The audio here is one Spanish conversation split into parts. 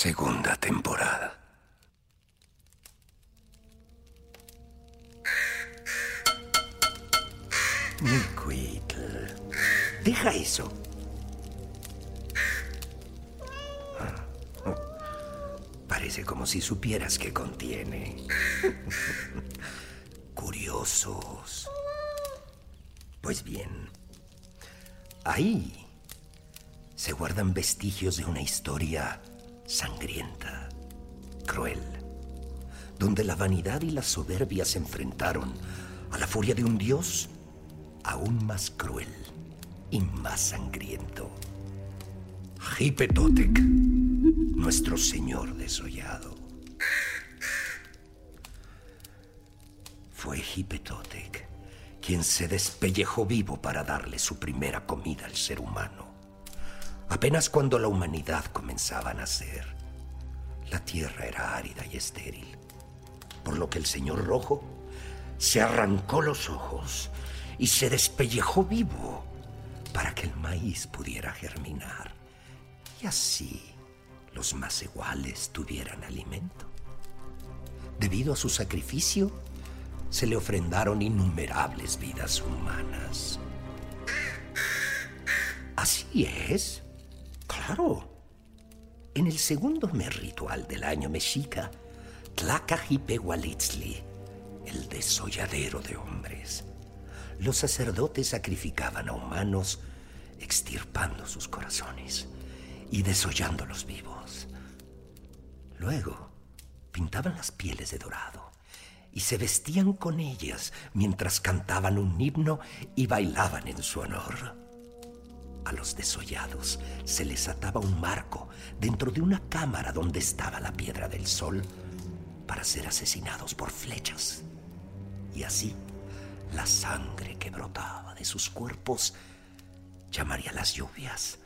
Segunda temporada. Miquitl. Deja eso. Ah, Parece como si supieras qué contiene. Curiosos. Pues bien, ahí se guardan vestigios de una historia sangrienta, cruel, donde la vanidad y la soberbia se enfrentaron a la furia de un dios aún más cruel y más sangriento. Hipetotec, nuestro señor desollado. Fue Hipetotec quien se despellejó vivo para darle su primera comida al ser humano. Apenas cuando la humanidad comenzaba a nacer, la tierra era árida y estéril, por lo que el señor rojo se arrancó los ojos y se despellejó vivo para que el maíz pudiera germinar y así los más iguales tuvieran alimento. Debido a su sacrificio, se le ofrendaron innumerables vidas humanas. Así es. Claro. En el segundo mes ritual del año mexica, Tlacajipehualitzli, el desolladero de hombres, los sacerdotes sacrificaban a humanos extirpando sus corazones y desollándolos vivos. Luego, pintaban las pieles de dorado y se vestían con ellas mientras cantaban un himno y bailaban en su honor. A los desollados se les ataba un marco dentro de una cámara donde estaba la piedra del sol para ser asesinados por flechas. Y así, la sangre que brotaba de sus cuerpos llamaría las lluvias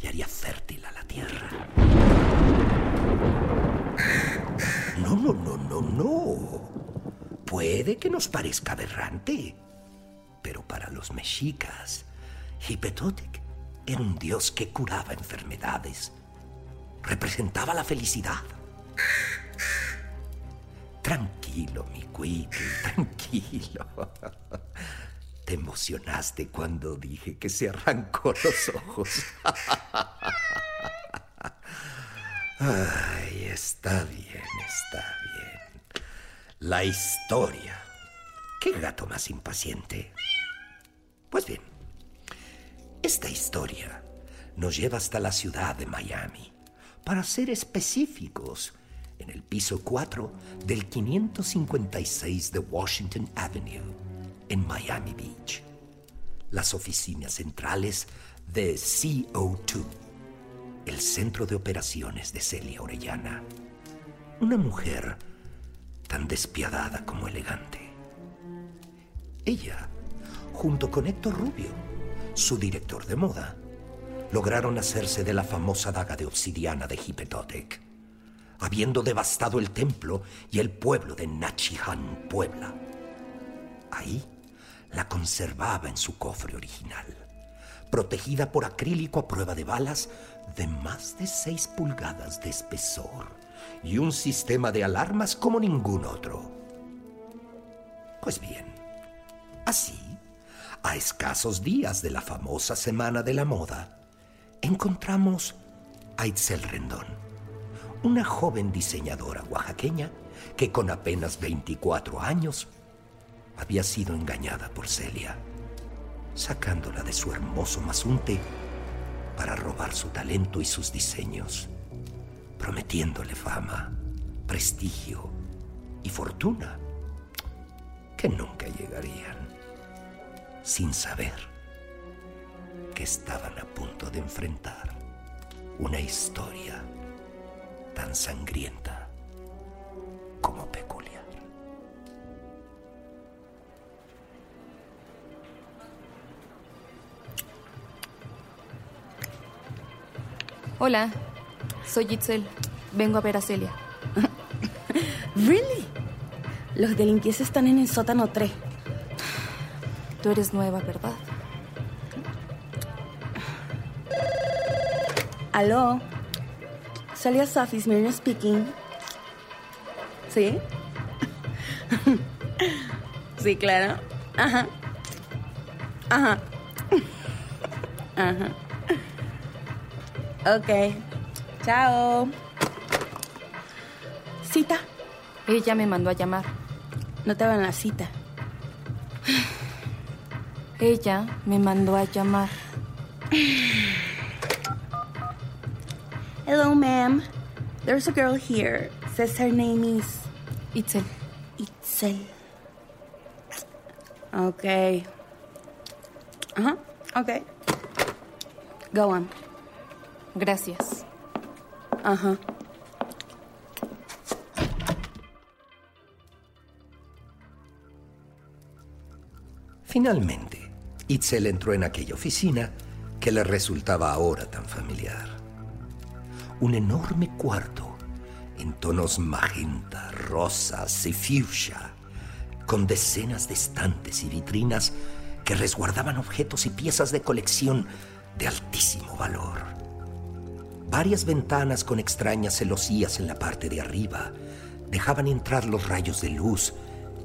y haría fértil a la tierra. No, no, no, no, no. Puede que nos parezca aberrante, pero para los mexicas, Hipetotec era un dios que curaba enfermedades. Representaba la felicidad. Tranquilo, mi Cuitl, tranquilo. Te emocionaste cuando dije que se arrancó los ojos. Ay, está bien, está bien. La historia. ¿Qué gato más impaciente? Pues bien, esta historia nos lleva hasta la ciudad de Miami. Para ser específicos, en el piso 4 del 556 de Washington Avenue, en Miami Beach. Las oficinas centrales de CO2, el centro de operaciones de Celia Orellana. Una mujer tan despiadada como elegante. Ella, junto con Héctor Rubio, su director de moda, lograron hacerse de la famosa daga de obsidiana de Hipetotec, habiendo devastado el templo y el pueblo de Nachihan, Puebla. Ahí la conservaba en su cofre original, protegida por acrílico a prueba de balas de más de 6 pulgadas de espesor y un sistema de alarmas como ningún otro. Pues bien, así, a escasos días de la famosa Semana de la Moda, encontramos a Itzel Rendón, una joven diseñadora oaxaqueña que con apenas 24 años había sido engañada por Celia, sacándola de su hermoso masunte para robar su talento y sus diseños, prometiéndole fama, prestigio y fortuna que nunca llegarían, sin saber que estaban a punto de enfrentar una historia tan sangrienta como peculiar. Hola, soy Itzel. Vengo a ver a Celia. ¿Really? Los de limpieza están en el sótano 3. Tú eres nueva, ¿verdad? Aló. Celia's office, Mirna speaking. ¿Sí? sí, claro. Ajá. Ajá. Ajá. Ok. Chao. ¿Cita? Ella me mandó a llamar. No te van la cita. Ella me mandó a llamar. Hello, ma'am. There's a girl here. Says her name is Itzel. Itzel. Okay. Uh-huh. Okay. Go on. Gracias. Uh-huh. Finalmente, Itzel entró en aquella oficina que le resultaba ahora tan familiar. Un enorme cuarto en tonos magenta, rosas y fuchsia, con decenas de estantes y vitrinas que resguardaban objetos y piezas de colección de altísimo valor. Varias ventanas con extrañas celosías en la parte de arriba dejaban entrar los rayos de luz,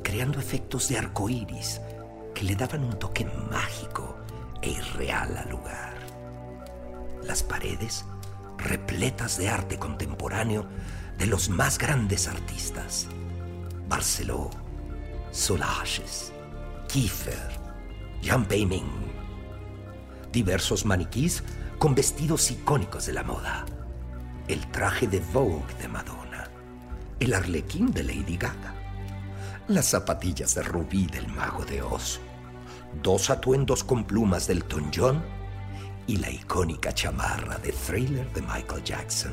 creando efectos de arco iris que le daban un toque mágico e irreal al lugar. Las paredes, repletas de arte contemporáneo de los más grandes artistas: Barceló, Solages, Kiefer, Jean Peiming. Diversos maniquís con vestidos icónicos de la moda. El traje de Vogue de Madonna. El arlequín de Lady Gaga. Las zapatillas de rubí del mago de Oz. Dos atuendos con plumas del John y la icónica chamarra de Thriller de Michael Jackson.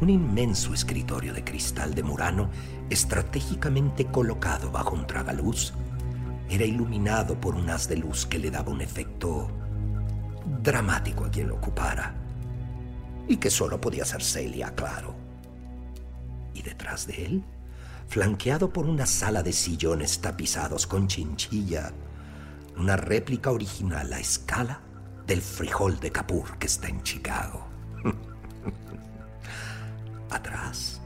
Un inmenso escritorio de cristal de Murano, estratégicamente colocado bajo un tragaluz, era iluminado por un haz de luz que le daba un efecto dramático a quien lo ocupara, y que solo podía ser Celia, claro. Y detrás de él, flanqueado por una sala de sillones tapizados con chinchilla, una réplica original a escala del frijol de Capur que está en Chicago. Atrás,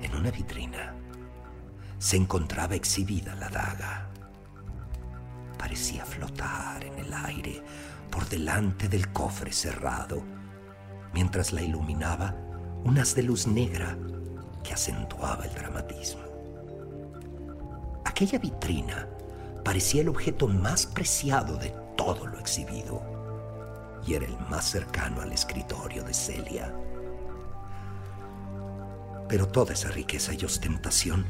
en una vitrina, se encontraba exhibida la daga. Parecía flotar en el aire por delante del cofre cerrado, mientras la iluminaba un haz de luz negra que acentuaba el dramatismo. Aquella vitrina parecía el objeto más preciado de todo lo exhibido. y era el más cercano al escritorio de Celia. Pero toda esa riqueza y ostentación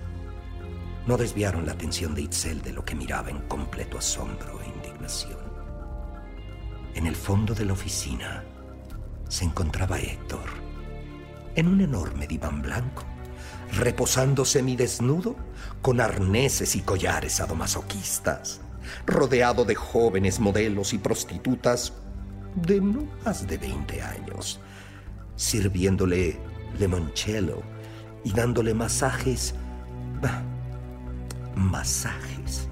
no desviaron la atención de Itzel de lo que miraba en completo asombro e indignación. En el fondo de la oficina se encontraba Héctor, en un enorme diván blanco, reposando semidesnudo con arneses y collares sadomasoquistas, rodeado de jóvenes modelos y prostitutas de no más de 20 años, sirviéndole limoncello y dándole masajes, masajes,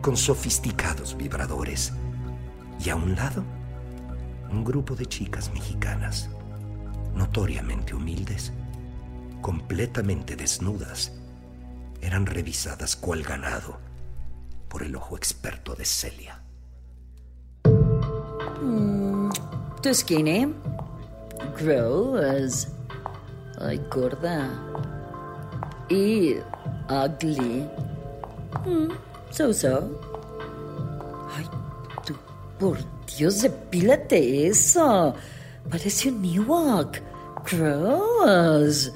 con sofisticados vibradores. Y a un lado, un grupo de chicas mexicanas, notoriamente humildes, completamente desnudas, eran revisadas cual ganado por el ojo experto de Celia. Mm, too skinny. Gross. Ay, gorda. Y ugly. Mm, so so. Ay, tú, por Dios, depílate eso. Parece un Ewok. Gross.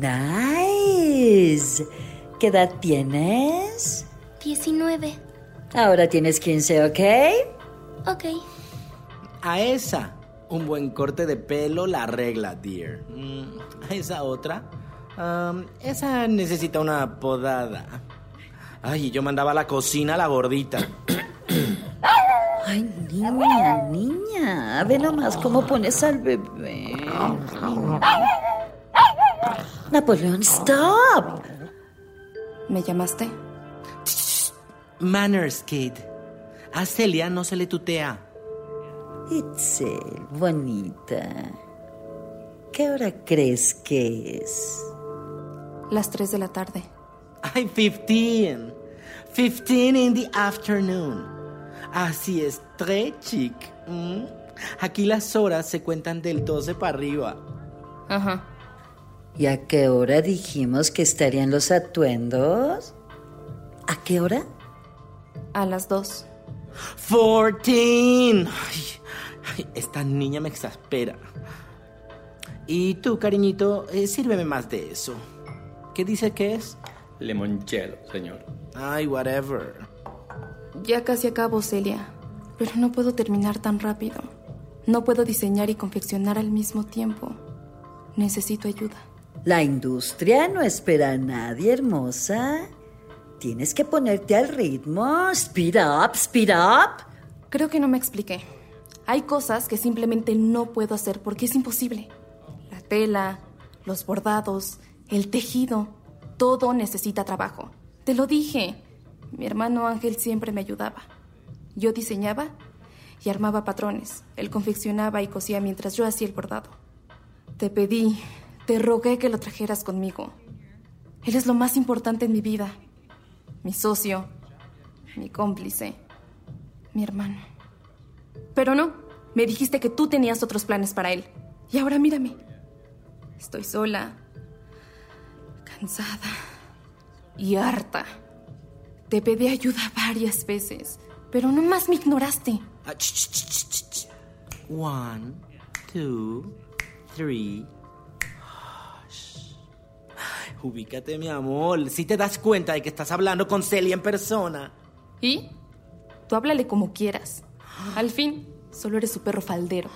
Nice. ¿Qué edad tienes? 19. Ahora tienes 15, ¿ok? Ok. A esa, un buen corte de pelo la regla, dear. Mm, a esa otra, um, esa necesita una podada. Ay, yo mandaba a la cocina a la gordita. Ay, niña, niña, ve nomás cómo pones al bebé. Napoleón, stop. ¿Me llamaste? Manners, kid. A Celia no se le tutea. Itzel, bonita. ¿Qué hora crees que es? Las 3 de la tarde. Ay, 15. 15 in the afternoon. Así es, tres chic. Mm. Aquí las horas se cuentan del 12 para arriba. Ajá. ¿Y a qué hora dijimos que estarían los atuendos? ¿A qué hora? A las 2. 14. Ay, ay, esta niña me exaspera. Y tú, cariñito, eh, sírveme más de eso. ¿Qué dice que es? Limoncello, señor. Ay, whatever. Ya casi acabo, Celia. Pero no puedo terminar tan rápido. No puedo diseñar y confeccionar al mismo tiempo. Necesito ayuda. La industria no espera a nadie, hermosa. Tienes que ponerte al ritmo. Speed up, speed up. Creo que no me expliqué. Hay cosas que simplemente no puedo hacer porque es imposible. La tela, los bordados, el tejido, todo necesita trabajo. Te lo dije. Mi hermano Ángel siempre me ayudaba. Yo diseñaba y armaba patrones. Él confeccionaba y cosía mientras yo hacía el bordado. Te pedí, te rogué que lo trajeras conmigo. Él es lo más importante en mi vida. Mi socio, mi cómplice, mi hermano. Pero no, me dijiste que tú tenías otros planes para él. Y ahora mírame. Estoy sola, cansada y harta. Te pedí ayuda varias veces, pero nomás me ignoraste. Ah. One, two, three. Ubícate, mi amor. Si te das cuenta de que estás hablando con Celia en persona. ¿Y? Tú háblale como quieras. Al fin, solo eres su perro faldero.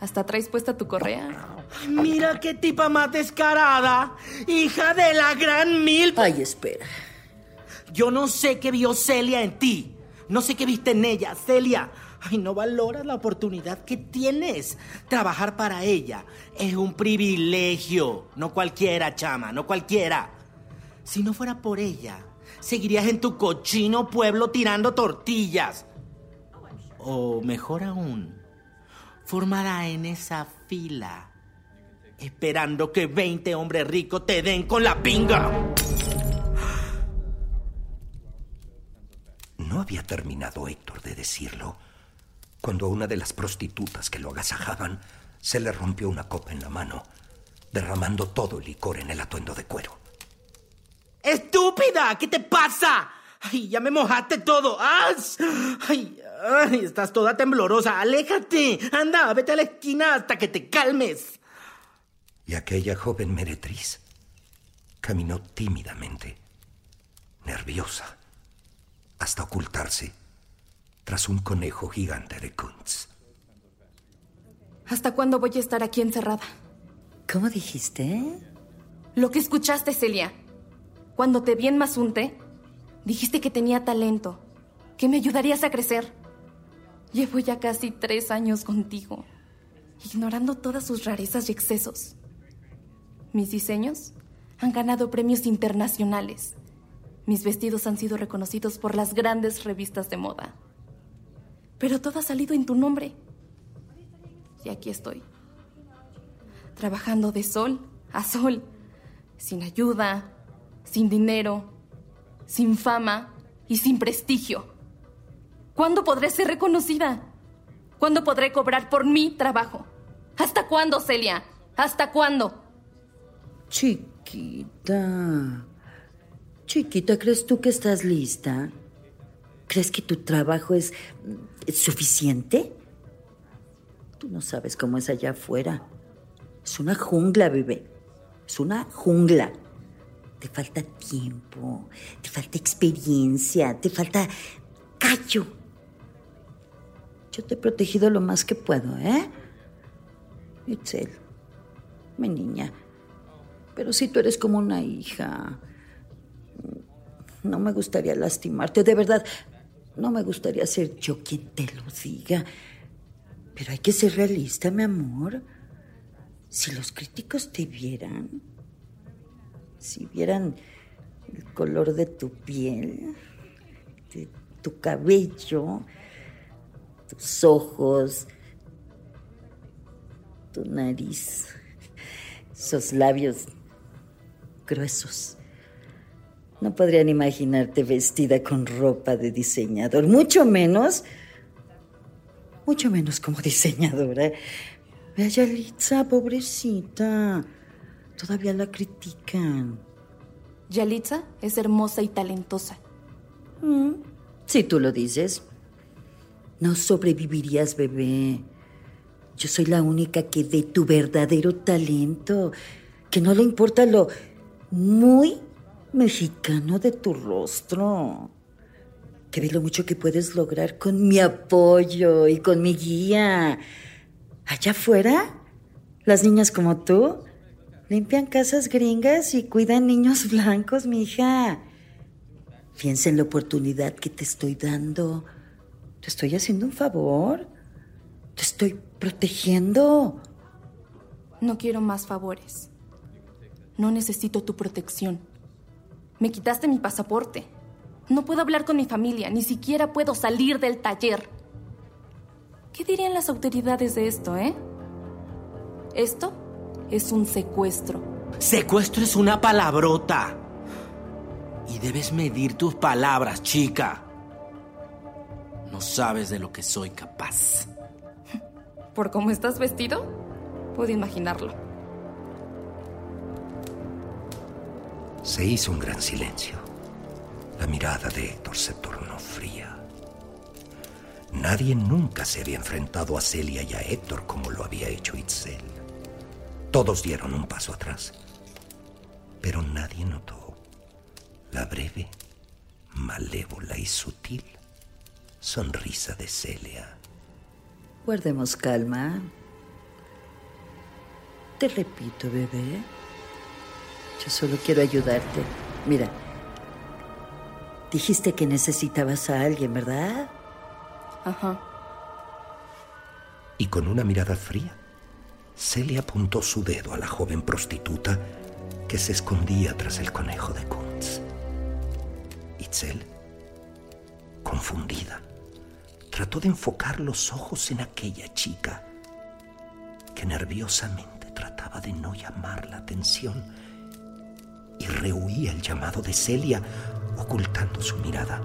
Hasta traes puesta tu correa. Mira qué tipa más descarada. Hija de la gran mil. Ay, espera. Yo no sé qué vio Celia en ti. No sé qué viste en ella, Celia. Ay, no valoras la oportunidad que tienes. Trabajar para ella es un privilegio. No cualquiera, chama, no cualquiera. Si no fuera por ella, seguirías en tu cochino pueblo tirando tortillas. O mejor aún, formada en esa fila, esperando que 20 hombres ricos te den con la pinga. No había terminado Héctor de decirlo cuando a una de las prostitutas que lo agasajaban se le rompió una copa en la mano, derramando todo el licor en el atuendo de cuero. ¡Estúpida! ¿Qué te pasa? Ay, ya me mojaste todo. ¡Ay! Ay, Ay, estás toda temblorosa. Aléjate. Anda, vete a la esquina hasta que te calmes. Y aquella joven meretriz caminó tímidamente, nerviosa, hasta ocultarse tras un conejo gigante de Kuntz. ¿Hasta cuándo voy a estar aquí encerrada? ¿Cómo dijiste? Lo que escuchaste, Celia. Cuando te vi en Mazunte, dijiste que tenía talento, que me ayudarías a crecer. Llevo ya casi tres años contigo, ignorando todas sus rarezas y excesos. Mis diseños han ganado premios internacionales. Mis vestidos han sido reconocidos por las grandes revistas de moda. Pero todo ha salido en tu nombre. Y aquí estoy, trabajando de sol a sol, sin ayuda, sin dinero, sin fama y sin prestigio. ¿Cuándo podré ser reconocida? ¿Cuándo podré cobrar por mi trabajo? ¿Hasta cuándo, Celia? ¿Hasta cuándo? Chiquita. Chiquita, ¿crees tú que estás lista? ¿Crees que tu trabajo es, suficiente? Tú no sabes cómo es allá afuera. Es una jungla, bebé. Es una jungla. Te falta tiempo, te falta experiencia, te falta callo. Yo te he protegido lo más que puedo, ¿eh? Itzel, mi niña. Pero si tú eres como una hija, no me gustaría lastimarte, de verdad. No me gustaría ser yo quien te lo diga. Pero hay que ser realista, mi amor. Si los críticos te vieran, si vieran el color de tu piel, de tu cabello, tus ojos, tu nariz, esos labios gruesos. No podrían imaginarte vestida con ropa de diseñador, mucho menos, mucho menos como diseñadora. Ve a Yalitza, pobrecita. Todavía la critican. Yalitza es hermosa y talentosa. Mm, si tú lo dices. No sobrevivirías, bebé. Yo soy la única que ve tu verdadero talento, que no le importa lo muy mexicano de tu rostro, que ve lo mucho que puedes lograr con mi apoyo y con mi guía. Allá afuera, las niñas como tú limpian casas gringas y cuidan niños blancos, mi hija. Piensa en la oportunidad que te estoy dando. Te estoy haciendo un favor. Te estoy protegiendo. No quiero más favores. No necesito tu protección. Me quitaste mi pasaporte. No puedo hablar con mi familia, ni siquiera puedo salir del taller. ¿Qué dirían las autoridades de esto, eh? Esto es un secuestro. Secuestro es una palabrota. Y debes medir tus palabras, chica. No sabes de lo que soy capaz. ¿Por cómo estás vestido? Puedo imaginarlo. Se hizo un gran silencio. La mirada de Héctor se tornó fría. Nadie nunca se había enfrentado a Celia y a Héctor como lo había hecho Itzel. Todos dieron un paso atrás, pero nadie notó la breve, malévola y sutil sonrisa de Celia. Guardemos calma. Te repito, bebé. Yo solo quiero ayudarte. Mira, dijiste que necesitabas a alguien, ¿verdad? Ajá. Y con una mirada fría, Celia apuntó su dedo a la joven prostituta que se escondía tras el conejo de Kuntz. Itzel, confundida, trató de enfocar los ojos en aquella chica que nerviosamente trataba de no llamar la atención y rehuía el llamado de Celia, ocultando su mirada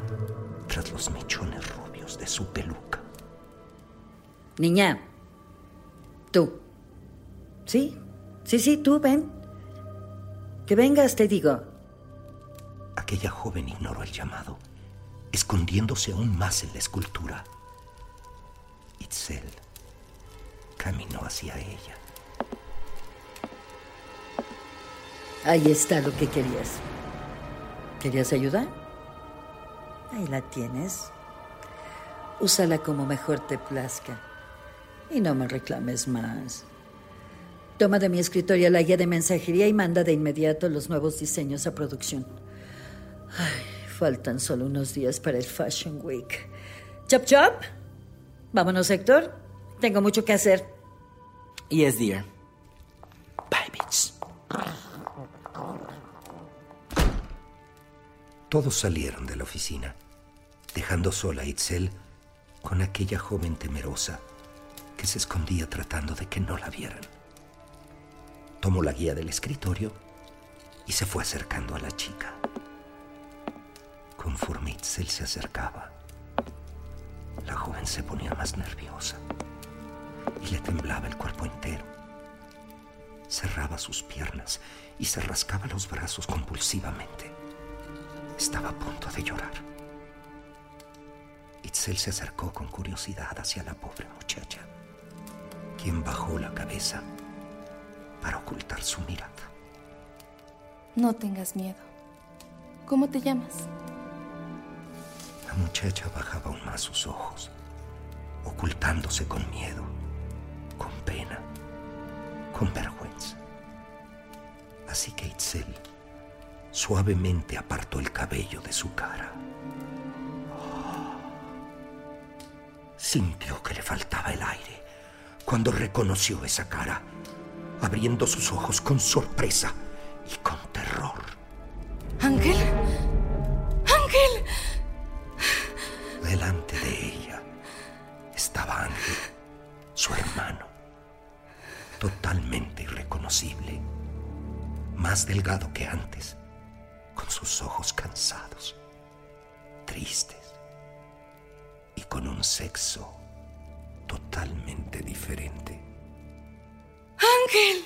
tras los mechones rubios de su peluca. Niña, tú. Sí, sí, sí, tú ven. Que vengas, te digo. Aquella joven ignoró el llamado, escondiéndose aún más en la escultura. Itzel caminó hacia ella. Ahí está lo que querías. ¿Querías ayuda? Ahí la tienes. Úsala como mejor te plazca. Y no me reclames más. Toma de mi escritorio la guía de mensajería y manda de inmediato los nuevos diseños a producción. Ay, faltan solo unos días para el Fashion Week. Chop chop. Vámonos, Héctor. Tengo mucho que hacer. Yes, dear. Todos salieron de la oficina, dejando sola a Itzel con aquella joven temerosa que se escondía tratando de que no la vieran. Tomó la guía del escritorio y se fue acercando a la chica. Conforme Itzel se acercaba, la joven se ponía más nerviosa y le temblaba el cuerpo entero. Cerraba sus piernas y se rascaba los brazos compulsivamente. Estaba a punto de llorar. Itzel se acercó con curiosidad hacia la pobre muchacha, quien bajó la cabeza para ocultar su mirada. No tengas miedo. ¿Cómo te llamas? La muchacha bajaba aún más sus ojos, ocultándose con miedo, con pena, con vergüenza. Así que Itzel suavemente apartó el cabello de su cara. Sintió que le faltaba el aire cuando reconoció esa cara, abriendo sus ojos con sorpresa y con terror. ¿Ángel? ¡Ángel! Delante de ella estaba Ángel, su hermano, totalmente irreconocible, más delgado que antes, ojos cansados, tristes y con un sexo totalmente diferente. ¡Ángel!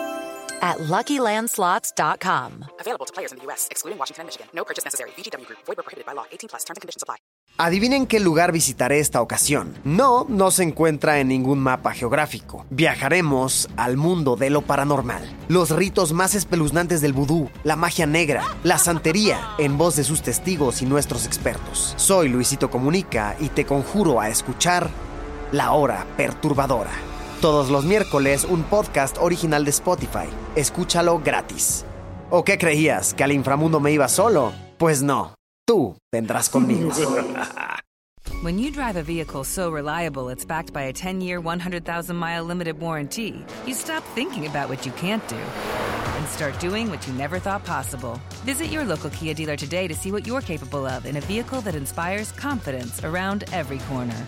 at LuckyLandSlots.com. Available to players in the U.S., excluding Washington and Michigan. No purchase necessary. VGW Group. Void prohibited by law. 18 plus. Terms and conditions apply. Adivinen qué lugar visitaré esta ocasión. No, no se encuentra en ningún mapa geográfico. Viajaremos al mundo de lo paranormal. Los ritos más espeluznantes del vudú, la magia negra, la santería, en voz de sus testigos y nuestros expertos. Soy Luisito Comunica y te conjuro a escuchar La Hora Perturbadora. Todos los miércoles un podcast original de Spotify. Escúchalo gratis. ¿O qué creías? ¿Que al inframundo me iba solo? Pues no. Tú vendrás conmigo. When you drive a vehicle so reliable it's backed by a 10 year, 100,000 mile limited warranty, you stop thinking about what you can't do and start doing what you never thought possible. Visit your local Kia dealer today to see what you're capable of in a vehicle that inspires confidence around every corner.